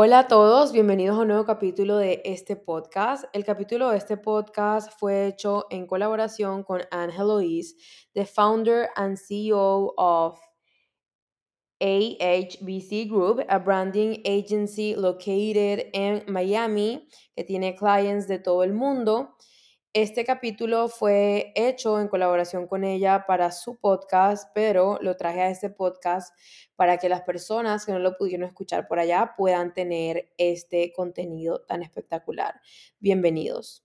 Hola a todos, bienvenidos a un nuevo capítulo de este podcast. El capítulo de este podcast fue hecho en colaboración con Anne Heloise, the founder and CEO of AHBC Group, a branding agency located in Miami, que tiene clients de todo el mundo. Este capítulo fue hecho en colaboración con ella para su podcast, pero lo traje a este podcast para que las personas que no lo pudieron escuchar por allá puedan tener este contenido tan espectacular. Bienvenidos.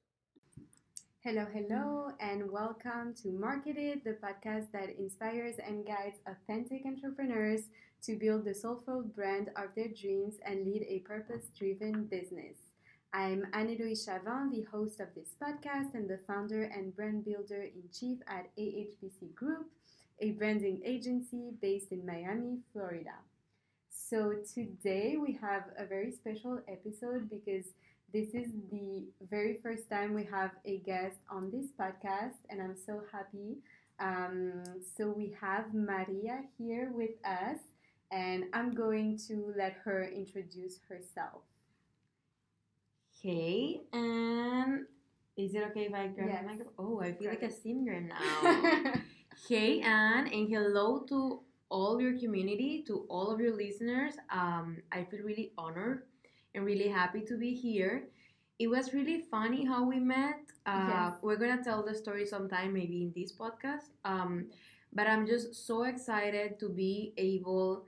Hello, hello, and welcome to Marketed, the podcast that inspires and guides authentic entrepreneurs to build the soulful brand of their dreams and lead a purpose driven business. I'm Anne-Heloise Chavin, the host of this podcast and the founder and brand builder in chief at AHBC Group, a branding agency based in Miami, Florida. So today we have a very special episode because this is the very first time we have a guest on this podcast, and I'm so happy. Um, so we have Maria here with us, and I'm going to let her introduce herself. Hey, and is it okay if I grab Yes. the microphone? Oh, I feel Grab like a singer now. hey, Anne, and hello to all your community, to all of your listeners. Um, I feel really honored and really happy to be here. It was really funny how we met. Uh, Yes. We're gonna tell the story sometime, maybe in this podcast. Um, but I'm just so excited to be able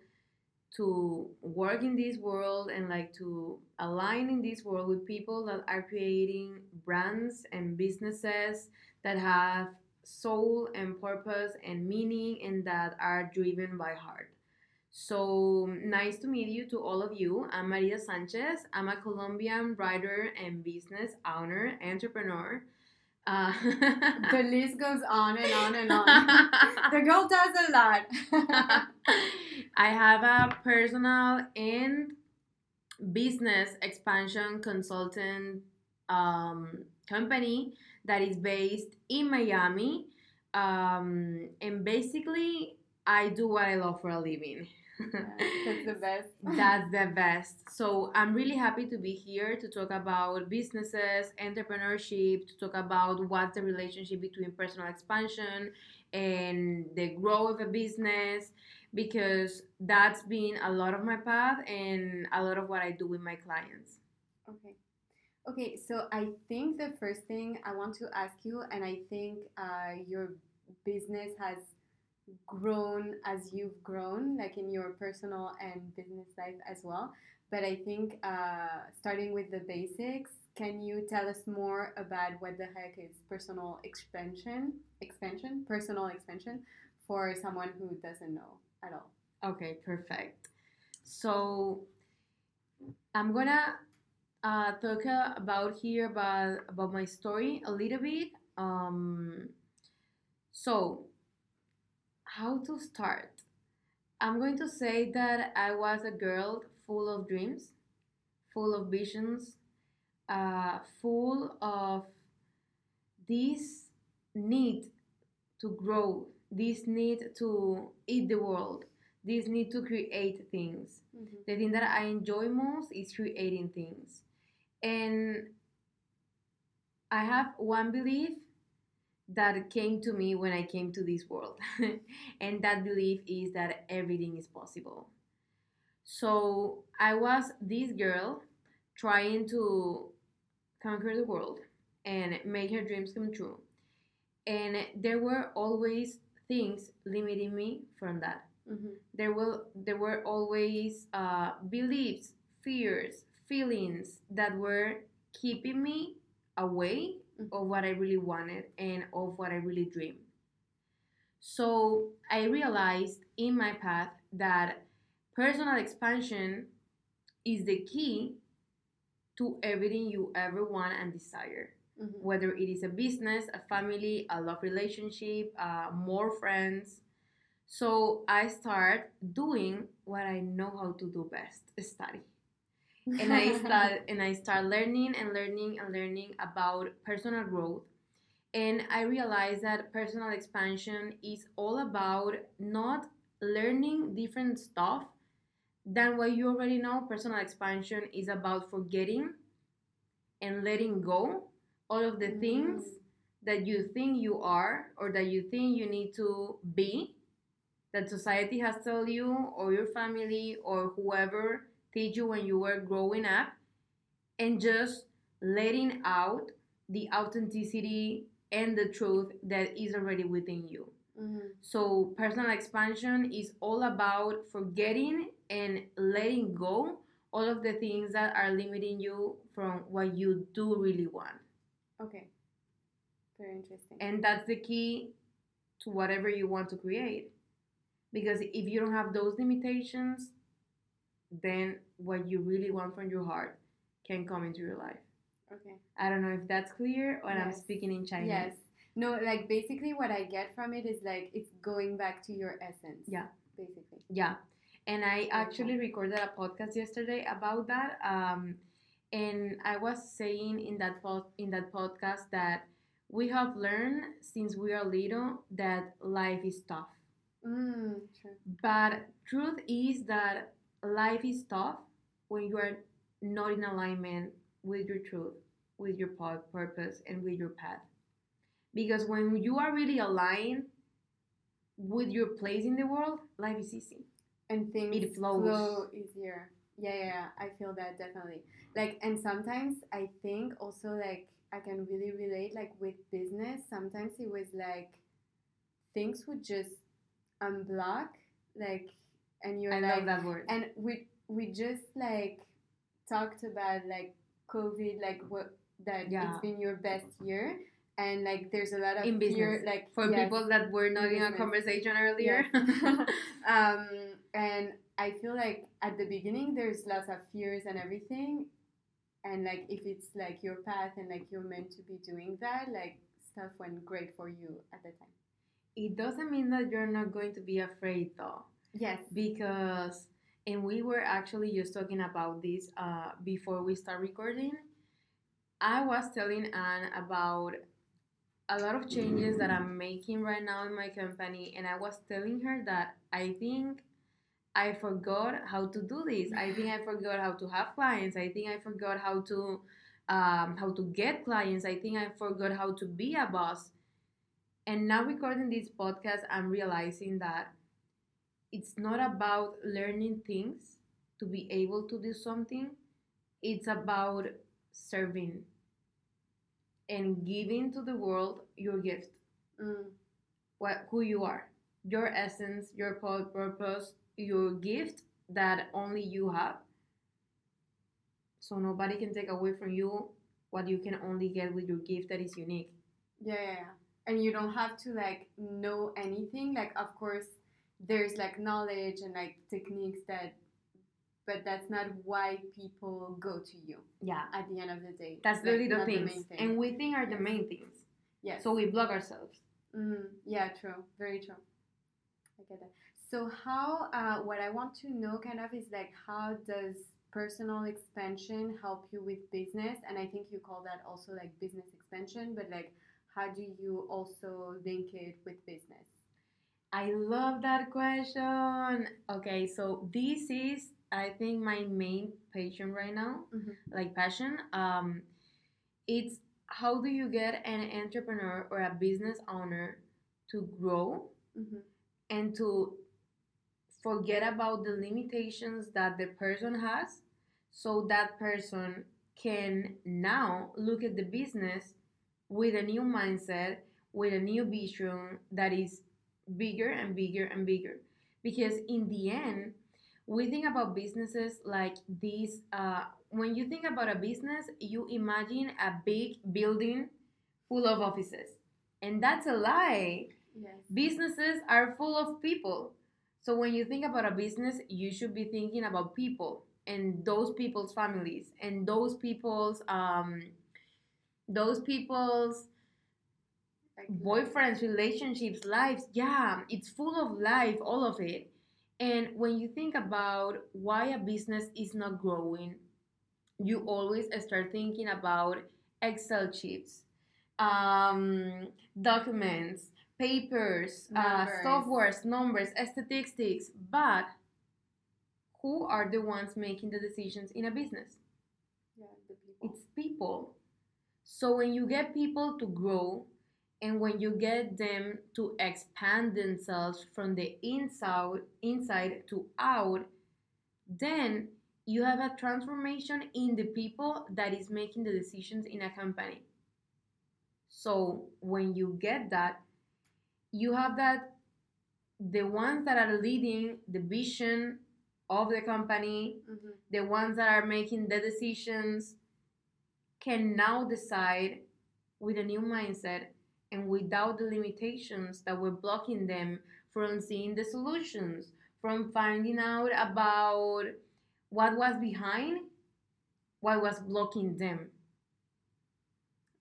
to work in this world and like to align in this world with people that are creating brands and businesses that have soul and purpose and meaning and that are driven by heart. So nice to meet you to all of you. I'm Maria Sanchez. I'm a Colombian writer and business owner, entrepreneur. Uh, the list goes on and on and on. the girl does a lot. I have a personal and business expansion consultant um, company that is based in Miami. Um, and basically, I do what I love for a living. That's the best. That's the best. So I'm really happy to be here to talk about businesses, entrepreneurship, to talk about what's the relationship between personal expansion and the growth of a business because that's been a lot of my path and a lot of what I do with my clients. Okay. Okay, so I think the first thing I want to ask you, and I think uh, your business has grown as you've grown, like in your personal and business life as well. But I think uh, starting with the basics, can you tell us more about what the heck is personal expansion? Expansion, personal expansion, for someone who doesn't know at all. Okay, perfect. So I'm gonna uh, talk about here about about my story a little bit. Um, so how to start? I'm going to say that I was a girl full of dreams, full of visions, uh, full of this need to grow, this need to eat the world, this need to create things. The thing that I enjoy most is creating things. And I have one belief that came to me when I came to this world. and that belief is that everything is possible. So I was this girl trying to conquer the world and make her dreams come true. And there were always things limiting me from that Mm-hmm. there will there were always uh, beliefs fears feelings that were keeping me away Mhm. of what i really wanted and of what i really dreamed so i realized in my path that personal expansion is the key to everything you ever want and desire Mm-hmm. whether it is a business, a family, a love relationship, uh, more friends. So I start doing what I know how to do best: study. And I start and I start learning and learning and learning about personal growth. And I realized that personal expansion is all about not learning different stuff than what you already know, personal expansion is about forgetting and letting go all of the things Mm. that you think you are or that you think you need to be that society has told you or your family or whoever teach you when you were growing up and just letting out the authenticity and the truth that is already within you Mhm. so personal expansion is all about forgetting and letting go all of the things that are limiting you from what you do really want Okay. Very interesting. and that's the key to whatever you want to create because if you don't have those limitations then what you really want from your heart can come into your life okay. i don't know if that's clear or i'm speaking in chinese Yes. No, like basically what I get from it is like it's going back to your essence. Yeah. Basically. Yeah. And I actually recorded a podcast yesterday about that. Um, and I was saying in that pod, in that podcast that we have learned since we are little that life is tough. Mm, true. But truth is that life is tough when you are not in alignment with your truth, with your purpose, and with your path. Because when you are really aligned with your place in the world, life is easy. And things It flows. flow easier. Yeah, yeah, yeah. I feel that definitely. Like, and sometimes I think also like I can really relate like with business. Sometimes it was like things would just unblock, like, and you're I like, love that word. and we we just like talked about like covid like what that Yeah. it's been your best year and like there's a lot of In fear like For yes, people that were not in a business. conversation earlier. um and i feel like at the beginning there's lots of fears and everything and like if it's like your path and like you're meant to be doing that like stuff went great for you at the time it doesn't mean that you're not going to be afraid though. Yes. Because and we were actually just talking about this uh, before we start recording. I was telling anne about a lot of changes that i'm making right now in my company and i was telling her that i think i forgot how to do this. I think i forgot how to have clients. I think i forgot how to um, how to get clients. I think i forgot how to be a boss. And now recording this podcast i'm realizing that it's not about learning things to be able to do something. It's about serving and giving to the world your gift. Mm, what who you are. Your essence your pu- purpose your gift that only you have. So nobody can take away from you what you can only get with your gift that is unique. Yeah, yeah, yeah. And you don't have to like know anything. Like, of course, there's like knowledge and like techniques that, but that's not why people go to you yeah at the end of the day. that's the little not the main thing. and we think are the main things yes. so we block ourselves Mm, yeah, true. Very true. I get that. So how? Uh, what I want to know kind of is like how does personal expansion help you with business? And I think you call that also like business expansion, but like how do you also link it with business? I love that question. Okay, so this is I think my main passion right now, Mhm. like passion. Um, it's how do you get an entrepreneur or a business owner to grow hmm and to forget about the limitations that the person has, so that person can now look at the business with a new mindset, with a new vision that is bigger and bigger and bigger. Because in the end, we think about businesses like this. Uh, when you think about a business, you imagine a big building full of offices. And that's a lie. Yes. Businesses are full of people. So when you think about a business, you should be thinking about people and those people's families and those people's um those people's Like, boyfriends, relationships, lives. Yeah, it's full of life, all of it. And when you think about why a business is not growing, you always start thinking about Excel sheets, um, documents, papers, uh, Numbers. softwares, numbers, statistics. But who are the ones making the decisions in a business? Yeah, the people. It's people. So when you get people to grow and when you get them to expand themselves from the inside inside to out, then you have a transformation in the people that is making the decisions in a company. So when you get that, you have that the ones that are leading the vision of the company, Mhm. the ones that are making the decisions can now decide with a new mindset and without the limitations that were blocking them from seeing the solutions, from finding out about what was behind what was blocking them.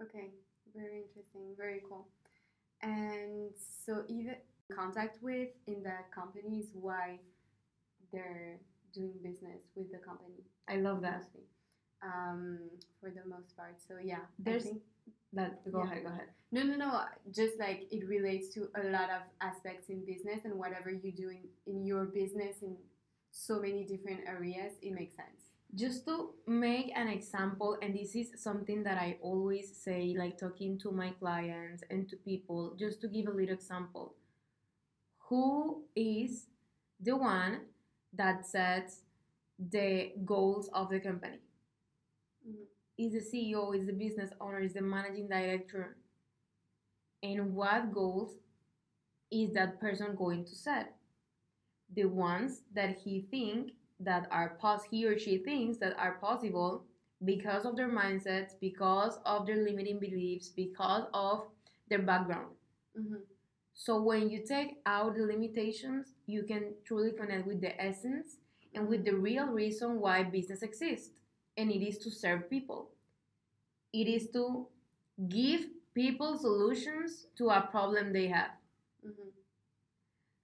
Okay, very interesting, very cool. And so, even contact with in the companies why they're doing business with the company. I love that. mostly, Um, for the most part. So yeah, There's- That go Yeah. ahead, go ahead. no, no, no. Just like it relates to a lot of aspects in business and whatever you do in, in your business in so many different areas, it makes sense. just to make an example and this is something that i always say like talking to my clients and to people just to give a little example who is the one that sets the goals of the company. Is the ceo is the business owner is the managing director. And what goals is that person going to set? The ones that he think that are pos he or she thinks that are possible because of their mindsets because of their limiting beliefs because of their background. Mhm. so when you take out the limitations you can truly connect with the essence and with the real reason why business exists and it is to serve people it is to give people solutions to a problem they have Mhm.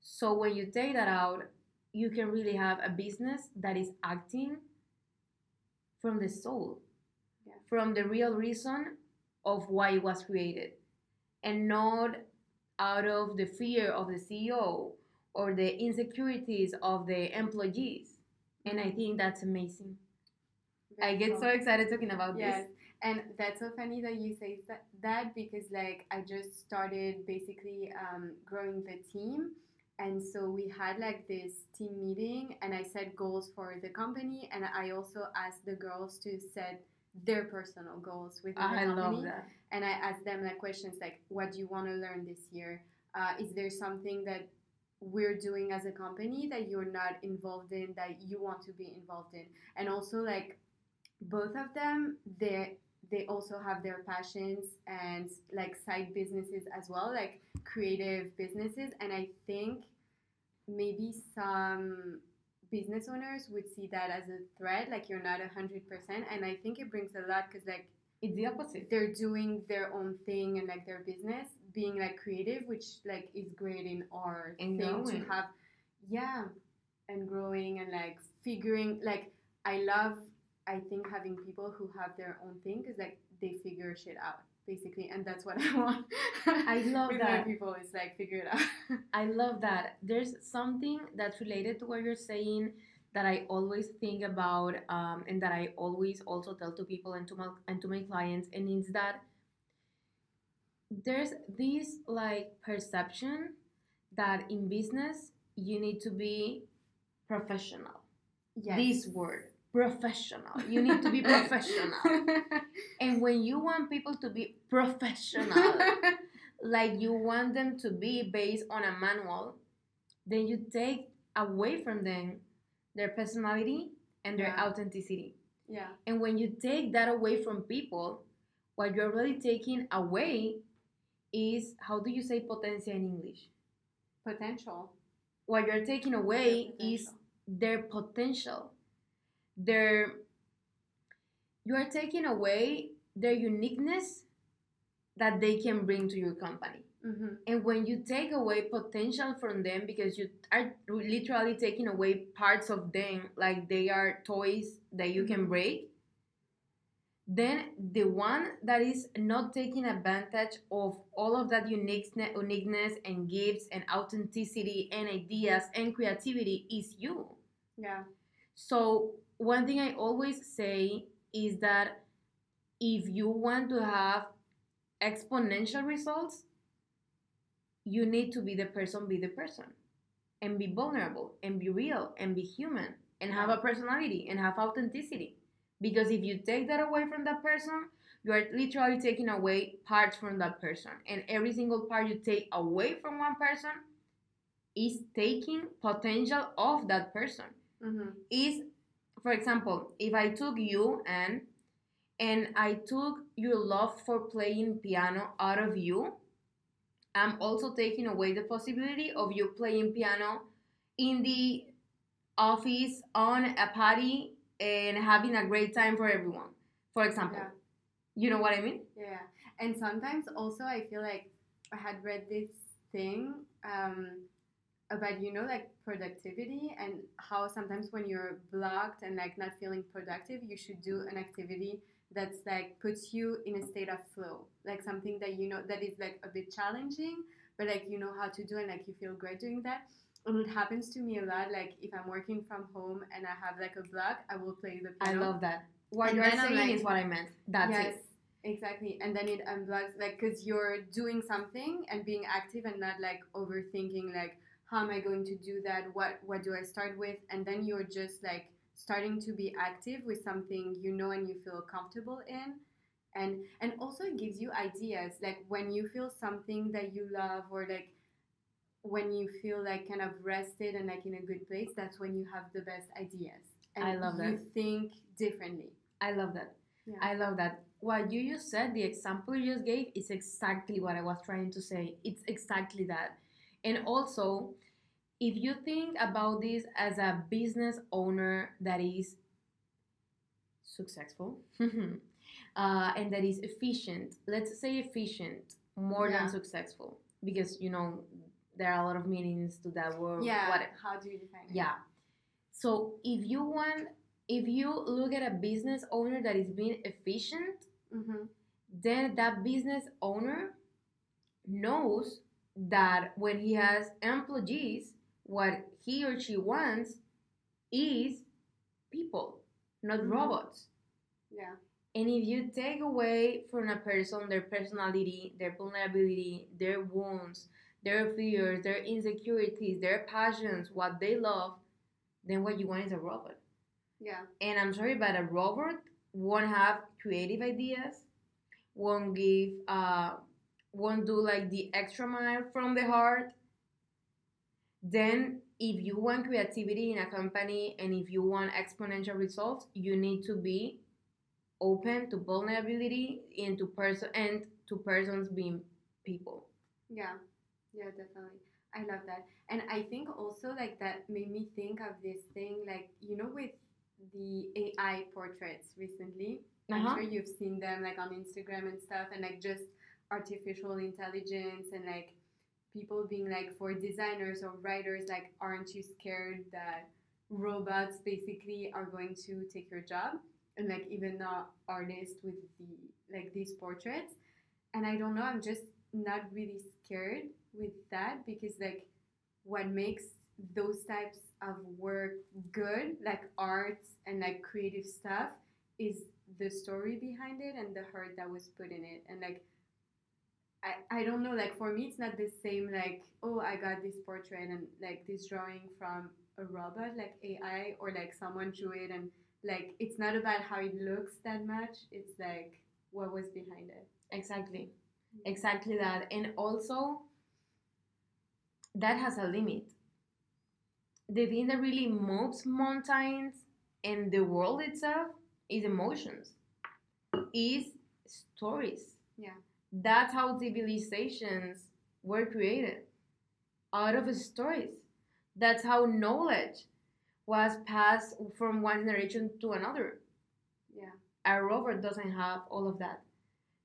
so when you take that out, you can really have a business that is acting from the soul, Yeah. from the real reason of why it was created, and not out of the fear of the CEO or the insecurities of the employees. And I think that's amazing. I get cool. so excited talking about Yes, this. and that's so funny that you say that, because like I just started basically um, growing the team, and so we had like this team meeting, and I set goals for the company, and I also asked the girls to set their personal goals within I the company, and I asked them like questions like, "What do you want to learn this year? Uh, is there something that we're doing as a company that you're not involved in that you want to be involved in?" And also like both of them, they they also have their passions and like side businesses as well, like creative businesses, and I think maybe some business owners would see that as a threat like you're not a hundred percent and i think it brings a lot because like It's the opposite. they're doing their own thing and like their business being like creative which like is great in our And thing growing. to have yeah and growing and like figuring like i love i think having people who have their own thing is like they figure shit out basically and that's what i want I love with my that. people is like figure it out I love that. There's something that's related to what you're saying that I always think about, um, and that I always also tell to people and to my and to my clients, and it's that there's this like perception that in business you need to be professional. yes This word, professional. You need to be professional. and when you want people to be professional, like you want them to be based on a manual, then you take away from them their personality and their Yeah. authenticity. yeah And when you take that away from people, what you're really taking away is how do you say potencia in English? potential What you're taking away is their potential. Their you are taking away their uniqueness that they can bring to your company. hmm And when you take away potential from them because you are literally taking away parts of them like they are toys that you can Mhm. break, then the one that is not taking advantage of all of that uniqueness, uniqueness and gifts and authenticity and ideas and creativity is you. yeah So, one thing I always say is that if you want to have exponential results, you need to be the person, be the person, and be vulnerable, and be real, and be human, and have a personality, and have authenticity. Because if you take that away from that person, you are literally taking away parts from that person. And every single part you take away from one person is taking potential of that person. Mm-hmm. Is, for example, if I took you and and I took your love for playing piano out of you, I'm also taking away the possibility of you playing piano in the office on a party and having a great time for everyone. For example, Yeah. you know what I mean? Yeah, and sometimes also I feel like I had read this thing um, about you know like productivity and how sometimes when you're blocked and like not feeling productive, you should do an activity that's like puts you in a state of flow, like something that you know that is like a bit challenging, but like you know how to do and like you feel great doing that. And it happens to me a lot. Like if I'm working from home and I have like a block, I will play the I love that. What And you're saying like- is what I meant. That's yes, it. exactly. And then it unblocks, like, because you're doing something and being active and not like overthinking, like, how am I going to do that? What what do I start with? And then you're just like starting to be active with something you know and you feel comfortable in. And and also it gives you ideas. Like when you feel something that you love or like when you feel like kind of rested and like in a good place, that's when you have the best ideas. And I love you that. think differently. I love that. Yeah. I love that. What you just said, the example you just gave, is exactly what I was trying to say. It's exactly that. And also, if you think about this as a business owner that is successful uh, and that is efficient, let's say efficient more Yeah. than successful, because you know there are a lot of meanings to that word. Yeah. whatever. How do you define it? Yeah. So if you want, if you look at a business owner that is being efficient, Mm-hmm. then that business owner knows that when he has employees, what he or she wants is people, not Mhm. robots. Yeah. And if you take away from a person their personality, their vulnerability, their wounds, their fears, their insecurities, their passions, what they love, then what you want is a robot. Yeah. And I'm sorry, but a robot won't have creative ideas, won't give, uh, won't do like the extra mile from the heart. Then, if you want creativity in a company and if you want exponential results, you need to be open to vulnerability and to person and to persons being people. Yeah. Yeah, definitely. I love that. And I think also like that made me think of this thing like, you know, with the AI portraits recently. I'm Uh-huh. sure you've seen them like on Instagram and stuff and like just artificial intelligence and like people being like for designers or writers like aren't you scared that robots basically are going to take your job? And like even the artist with the like these portraits? And I don't know I'm just not really scared with that because like what makes those types of work good like arts and like creative stuff is the story behind it and the heart that was put in it. And like I, I don't know like for me it's not the same like oh i got this portrait and like this drawing from a robot like ai or like someone drew it and like it's not about how it looks that much it's like what was behind it Exactly. Mm-hmm. Exactly that. And also, that has a limit. The thing that really moves mountains and the world itself is emotions, is stories. Yeah. That's how civilizations were created out of stories. That's how knowledge was passed from one generation to another. yeah A robot doesn't have all of that.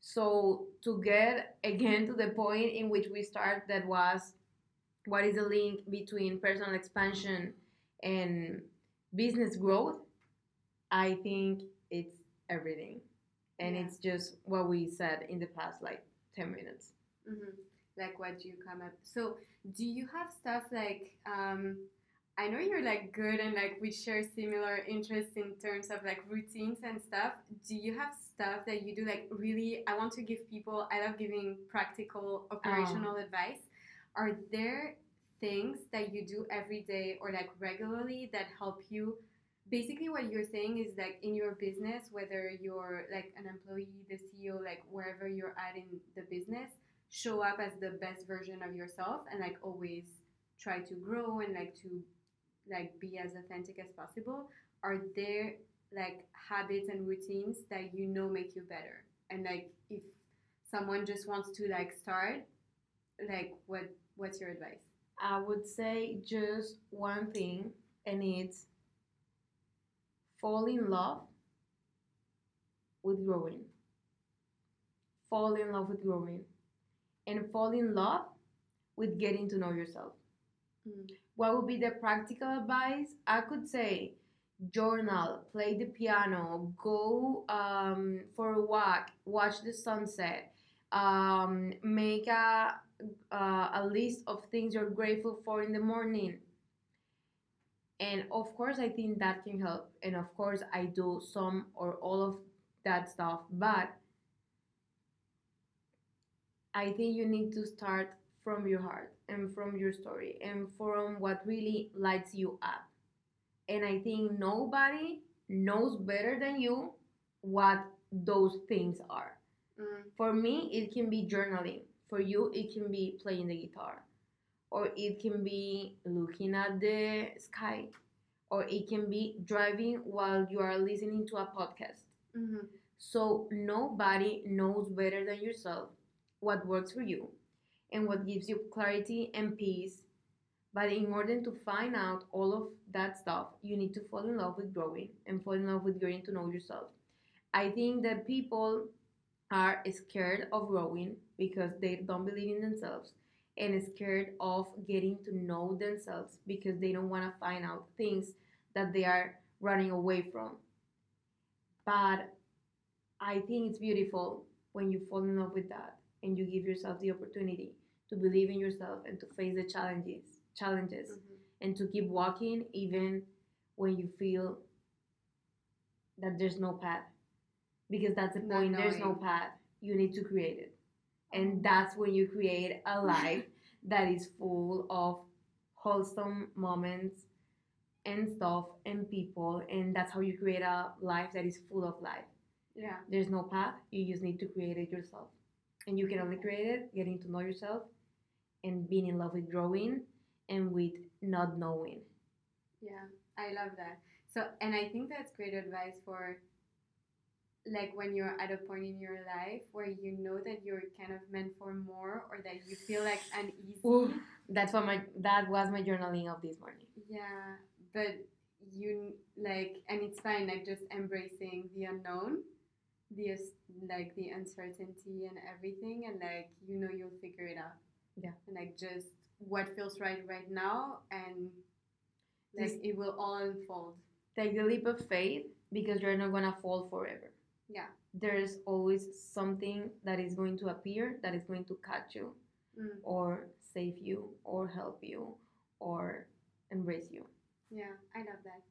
So to get again to the point in which we start, that was what is the link between personal expansion and business growth? I think it's everything, and Yeah. it's just what we said in the past like ten minutes. hmm Like what you come up? So do you have stuff like um, I know you're like good and like we share similar interests in terms of like routines and stuff. Do you have stuff that you do like really? I want to give people, I love giving practical operational advice. Are there things that you do every day or like regularly that help you? Basically, what you're saying is like in your business, whether you're like an employee, the CEO, like wherever you're at in the business, show up as the best version of yourself and like always try to grow and like to like be as authentic as possible. Are there like habits and routines that you know make you better? And like if someone just wants to like start like what what's your advice? I would say just one thing, and it's fall in love with growing. Fall in love with growing. And fall in love with getting to know yourself. Mm. What would be the practical advice? I could say journal, play the piano, go um, for a walk, watch the sunset, um, make a, uh, a list of things you're grateful for in the morning. And of course, I think that can help. And of course, I do some or all of that stuff. But I think you need to start from your heart and from your story and from what really lights you up. And I think nobody knows better than you what those things are. Mm. For me, it can be journaling. For you, it can be playing the guitar. Or it can be looking at the sky. Or it can be driving while you are listening to a podcast. Mhm. So nobody knows better than yourself what works for you and what gives you clarity and peace. But in order to find out all of that stuff, you need to fall in love with growing and fall in love with getting to know yourself. I think that people are scared of growing because they don't believe in themselves and scared of getting to know themselves because they don't want to find out things that they are running away from. But I think it's beautiful when you fall in love with that and you give yourself the opportunity to believe in yourself and to face the challenges challenges Mhm. and to keep walking even when you feel that there's no path because that's the Not point there's no path you need to create it and that's when you create a life that is full of wholesome moments and stuff and people. And that's how you create a life that is full of life. Yeah. there's no path. You just need to create it yourself. And you can only create it getting to know yourself and being in love with growing and with not knowing. Yeah, I love that. So, and I think that's great advice for like when you're at a point in your life where you know that you're kind of meant for more or that you feel like uneasy. Ooh, that's what my that was my journaling of this morning Yeah, but you like, and it's fine, like just embracing the unknown, the like the uncertainty and everything, and like you know you'll figure it out. Yeah. And like just what feels right right now, and like Just- it will all unfold. take the leap of faith because you're not gonna fall forever Yeah. there's always something that is going to appear that is going to catch you Mm. or save you or help you or embrace you Yeah, I love that.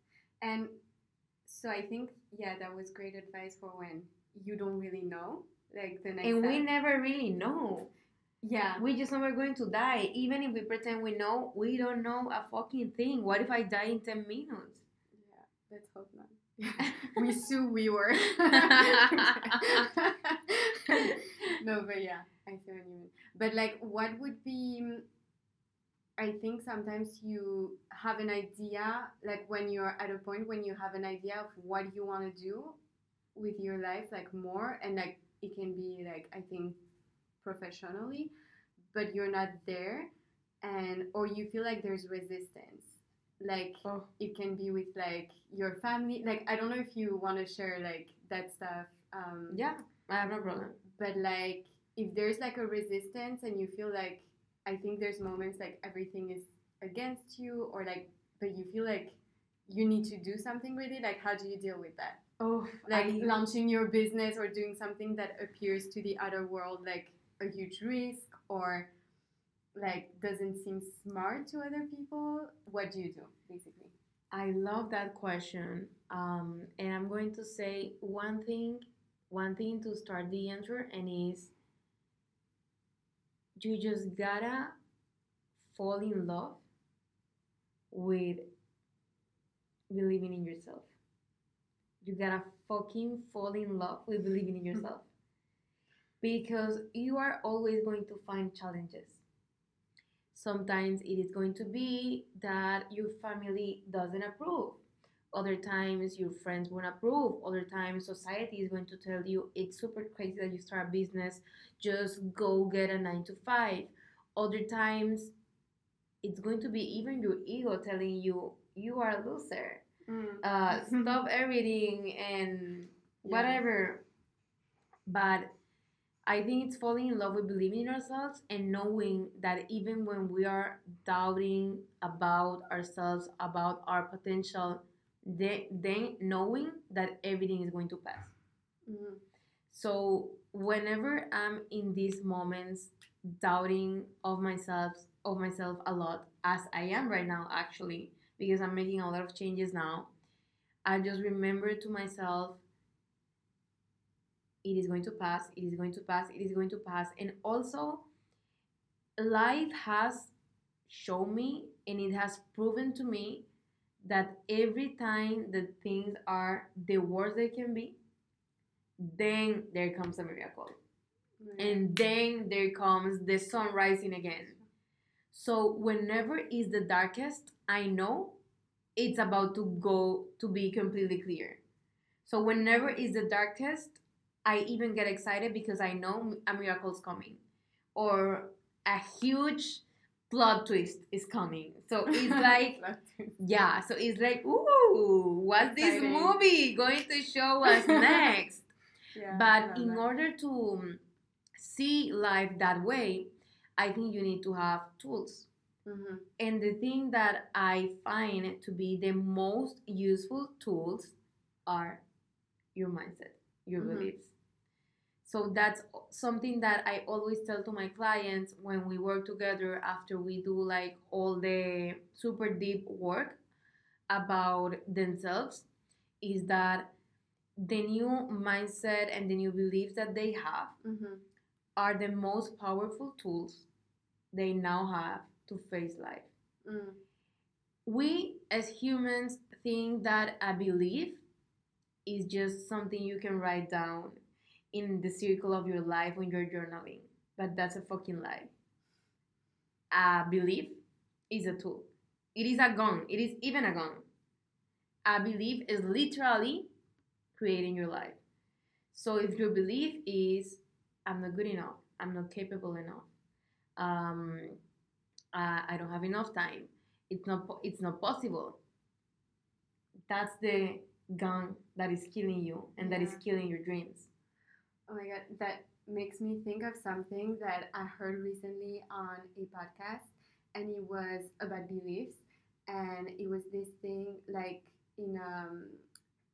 And so I think yeah, that was great advice for when you don't really know, like the next. and we never really know yeah, we just know we're going to die even if we pretend we know we don't know a fucking thing what if i die in 10 minutes yeah. Let's hope. we sue we were. no, but yeah, I see what you mean. But like, what would be? I think sometimes you have an idea, like when you're at a point when you have an idea of what you want to do with your life, like more, and like it can be like I think professionally, but you're not there, and or you feel like there's resistance, like oh. it can be with like your family. Like i don't know if you want to share like that stuff um yeah i have no problem. but like if there's like a resistance and you feel like i think there's moments like everything is against you or like but you feel like you need to do something with it like how do you deal with that? Oh like I- launching your business or doing something that appears to the other world like a huge risk or like doesn't seem smart to other people, what do you do basically? I love that question. Um, and I'm going to say one thing, one thing to start the answer, and is you just gotta fall in love with believing in yourself. You gotta fucking fall in love with believing in yourself. because you are always going to find challenges. Sometimes it is going to be that your family doesn't approve. Other times your friends won't approve. Other times society is going to tell you it's super crazy that you start a business. Just go get a nine to five. Other times it's going to be even your ego telling you you are a loser. Mm. Uh, stop everything and Yeah. whatever. But I think it's falling in love with believing in ourselves and knowing that even when we are doubting about ourselves, about our potential, then, then knowing that everything is going to pass. Mhm. So whenever I'm in these moments doubting of myself of myself a lot, as I am right now actually, because I'm making a lot of changes now, I just remember to myself it is going to pass, it is going to pass, it is going to pass. And also life has shown me and it has proven to me that every time that things are the worst they can be, then there comes a miracle. Yeah. And then there comes the sun rising again. So whenever is the darkest, I know it's about to go to be completely clear. So whenever is the darkest, I even get excited because I know a miracle is coming or a huge plot twist is coming. So it's like yeah, so it's like, ooh, what's this Exciting. movie going to show us next? Yeah, but in that. order to um, see life that way, I think you need to have tools. Mhm. And the thing that I find to be the most useful tools are your mindset, your Mhm. beliefs. So that's something that I always tell to my clients when we work together after we do like all the super deep work about themselves is that the new mindset and the new beliefs that they have Mhm. are the most powerful tools they now have to face life. Mm. We as humans think that a belief is just something you can write down in the circle of your life when you're journaling, but that's a fucking lie. A belief is a tool. It is a gun. It is even a gun. A belief is literally creating your life. So if your belief is, I'm not good enough, I'm not capable enough, um, uh, I don't have enough time, it's not, it's not possible. That's the gun that is killing you and that is killing your dreams. Oh my god, that makes me think of something that I heard recently on a podcast, and it was about beliefs, and it was this thing like in um,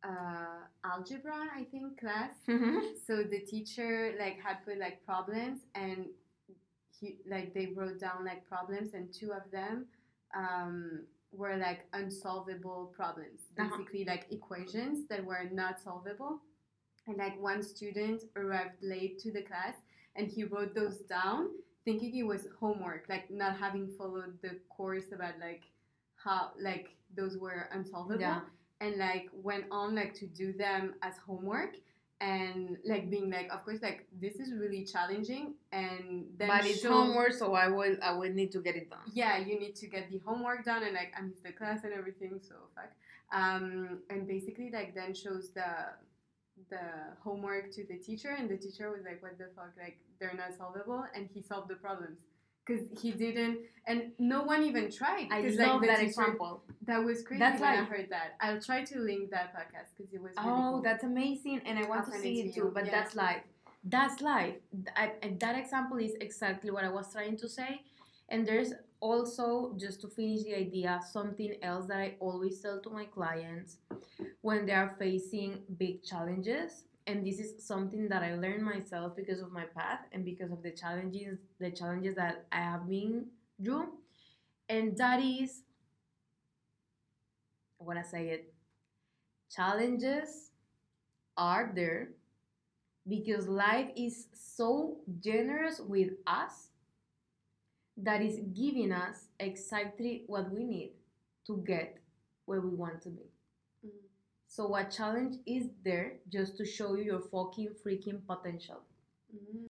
uh, algebra, I think, class. So the teacher like had put like problems, and he like they wrote down like problems, and two of them um, were like unsolvable problems, Uh-huh. basically like equations that were not solvable. And like one student arrived late to the class, and he wrote those down, thinking it was homework, like not having followed the course about like how like those were unsolvable Yeah. and like went on like to do them as homework and like being like of course like this is really challenging and then but it's show- homework, so I will I will need to get it done. yeah you need to get the homework done and like i missed the class and everything so fuck um and basically like then shows the the homework to the teacher and the teacher was like what the fuck like they're not solvable and he solved the problems because he didn't and no one even tried I 'cause, love that teacher- example. that was crazy That's when I heard that. I'll try to link that podcast because it was really Oh, cool. that's amazing, and I want I'll to see it it too. you. But Yeah. that's life. That's life. I, that example is exactly what I was trying to say. And there's also just to finish the idea, something else that I always tell to my clients when they are facing big challenges and this is something that I learned myself because of my path and because of the challenges the challenges that I have been through. And that is I wanna say it. Challenges are there because life is so generous with us that is giving us exactly what we need to get where we want to be. Mm. So a challenge is there just to show you your fucking freaking potential. Mm.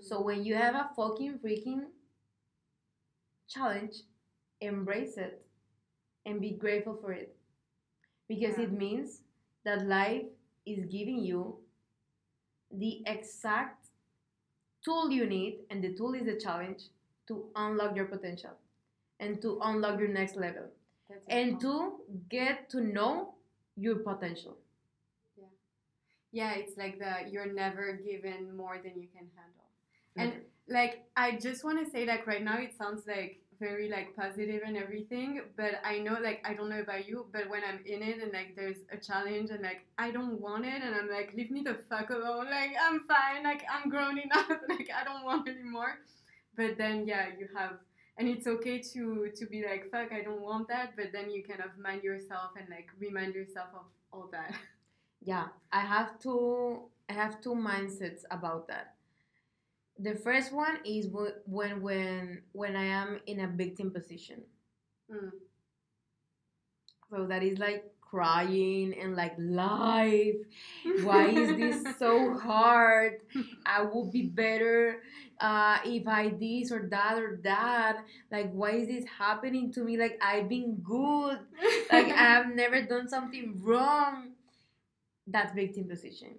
So when you have a fucking freaking challenge, embrace it and be grateful for it. Because Yeah. it means that life is giving you the exact tool you need, and the tool is the challenge to unlock your potential and to unlock your next level That's and awesome. to get to know your potential. yeah, it's like the you're never given more than you can handle. And mm-hmm. like I just want to say like right now it sounds like very like positive and everything, but I know like I don't know about you, but when I'm in it and like there's a challenge and like I don't want it and I'm like leave me the fuck alone, like I'm fine, like I'm grown enough, like I don't want anymore. But then yeah, you have and it's okay to to be like fuck I don't want that, but then you kind of mind yourself and like remind yourself of all that. yeah i have two i have two mindsets about that the first one is when when when i am in a victim position Mm. so that is like crying and like life why is this so hard i would be better uh, if i this or that or that like why is this happening to me like i've been good like I've never done something wrong. That's victim position.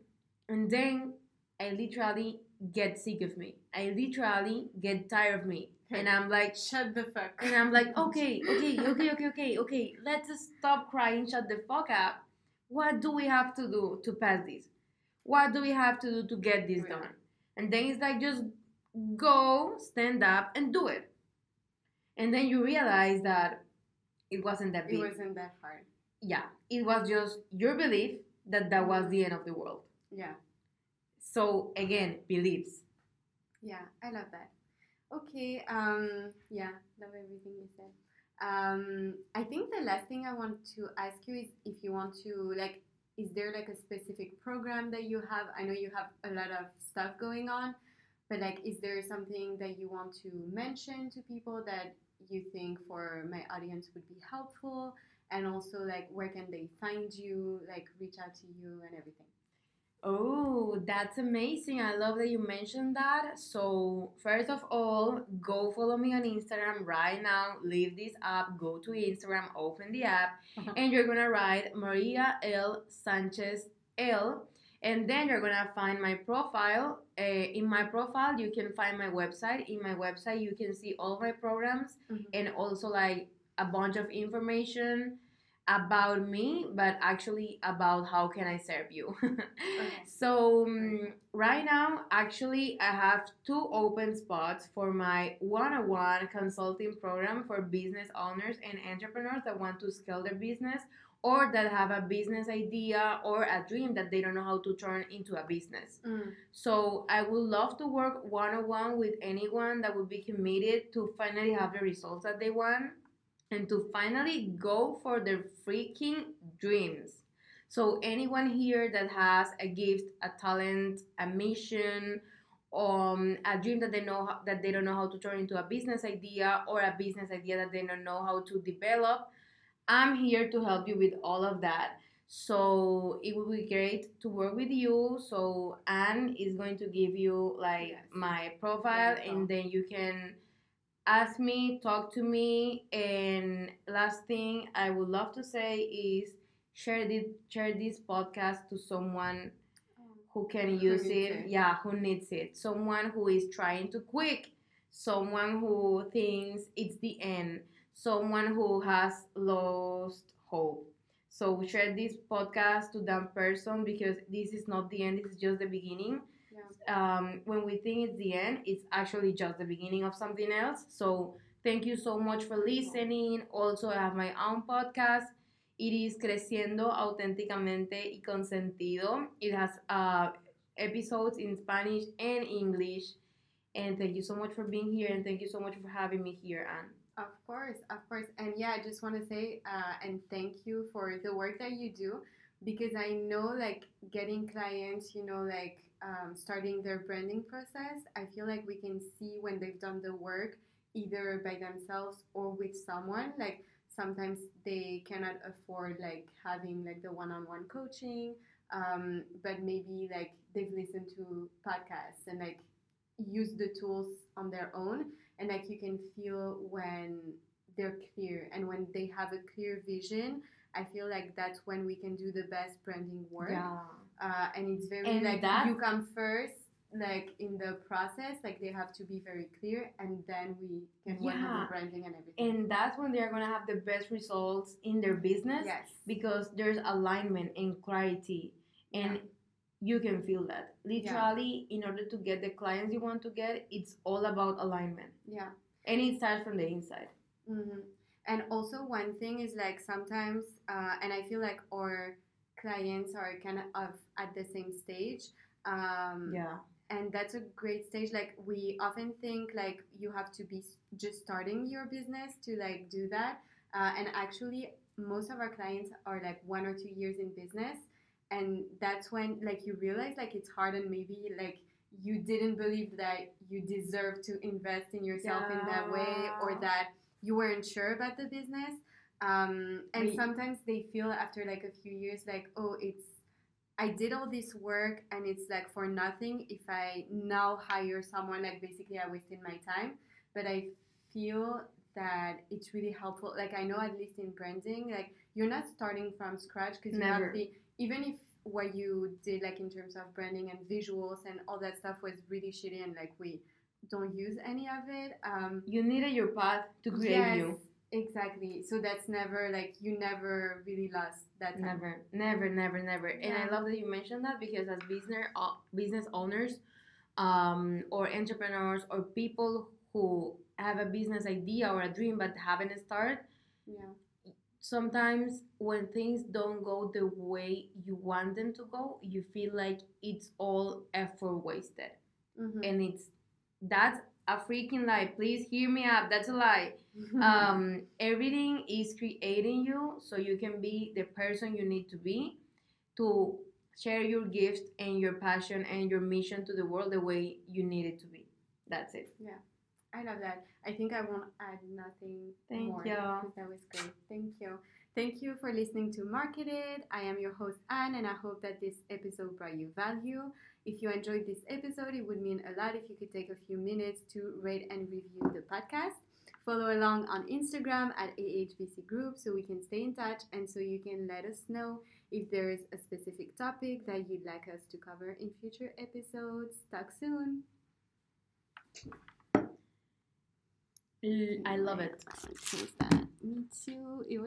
And then I literally get sick of me. I literally get tired of me. And I'm like, Shut the fuck. and I'm like, okay, okay, okay, okay, okay, okay. Let's just stop crying, shut the fuck up. What do we have to do to pass this? What do we have to do to get this Right. done? And then it's like just go, stand up, and do it. And then you realize that it wasn't that It wasn't that hard. yeah, it was just your belief that that was the end of the world. Yeah. So again, beliefs. Yeah, I love that. Okay, um, yeah, love everything you said. Um, I think the last thing I want to ask you is if you want to like, is there like a specific program that you have? I know you have a lot of stuff going on, but like, is there something that you want to mention to people that you think for my audience would be helpful? And also, like, where can they find you? Like, reach out to you and everything. Oh, that's amazing. I love that you mentioned that. So, first of all, go follow me on Instagram right now. Leave this app, go to Instagram, open the app, and you're gonna write Maria L. Sanchez L. And then you're gonna find my profile. Uh, in my profile, you can find my website. In my website, you can see all my programs Mhm. and also like a bunch of information about me, but actually about how can I serve you. So um, right now, actually, I have two open spots for my one-on-one consulting program for business owners and entrepreneurs that want to scale their business or that have a business idea or a dream that they don't know how to turn into a business. Mm. So I would love to work one-on-one with anyone that would be committed to finally have the results that they want and to finally go for their freaking dreams. So anyone here that has a gift, a talent, a mission, um, a dream that they know that they don't know how to turn into a business idea or a business idea that they don't know how to develop, I'm here to help you with all of that. So it would be great to work with you. So Anne is going to give you like my profile, and then you can ask me, talk to me, and last thing I would love to say is share this share this podcast to someone who can use needs it. it. Yeah, who needs it. Someone who is trying to quit. Someone who thinks it's the end. Someone who has lost hope. So share this podcast to that person because this is not the end. This is just the beginning. Um, when we think it's the end, it's actually just the beginning of something else. So thank you so much for listening. Also, I have my own podcast. It is Creciendo Auténticamente y con Sentido. It has uh, episodes in Spanish and English. And thank you so much for being here, and thank you so much for having me here, Anne. Of course, of course. And yeah, I just want to say uh, and thank you for the work that you do because I know like getting clients, you know, like um, starting their branding process, I feel like we can see when they've done the work either by themselves or with someone. Like sometimes they cannot afford like having like the one-on-one coaching, um, but maybe like they've listened to podcasts and like use the tools on their own. And like you can feel when they're clear and when they have a clear vision i feel like that's when we can do the best branding work uh, and it's very And like that- you come first like in the process like they have to be very clear and then we can work on the branding and everything. And that's when they're gonna have the best results in their business yes. because there's alignment and clarity, and Yeah. you can feel that. Literally, in order to get the clients you want to get, it's all about alignment, yeah. And it starts from the inside. hmm And also, one thing is like sometimes, uh, and I feel like our clients are kind of at the same stage. Um, Yeah, And that's a great stage. Like, we often think like you have to be just starting your business to like do that. Uh, and actually, most of our clients are like one or two years in business. And that's when like you realize like it's hard and maybe like you didn't believe that you deserve to invest in yourself in that way or that you weren't sure about the business. Um, and We- sometimes they feel after like a few years like, oh, it's I did all this work and it's like for nothing if I now hire someone like basically I wasted my time. But I feel that it's really helpful. Like I know at least in branding like you're not starting from scratch because you have the even if what you did like in terms of branding and visuals and all that stuff was really shitty and like we don't use any of it um you needed your path to create yes, you. Exactly so that's never like you never really lost that time Never, never, never, never. And I love that you mentioned that because as business business owners, um, or entrepreneurs or people who have a business idea or a dream but haven't started, yeah sometimes when things don't go the way you want them to go, you feel like it's all effort wasted, Mhm. and it's that's a freaking lie. Please hear me up. That's a lie. Um, everything is creating you so you can be the person you need to be to share your gift and your passion and your mission to the world the way you need it to be. That's it. Yeah. I love that. I think I won't add nothing Thank more. you. That was great. Thank you. Thank you for listening to Marketed. I am your host, Anne, and I hope that this episode brought you value. If you enjoyed this episode, it would mean a lot if you could take a few minutes to rate and review the podcast. Follow along on Instagram at AHBC Group so we can stay in touch and so you can let us know if there is a specific topic that you'd like us to cover in future episodes. Talk soon. Mm, I love it. Me too. It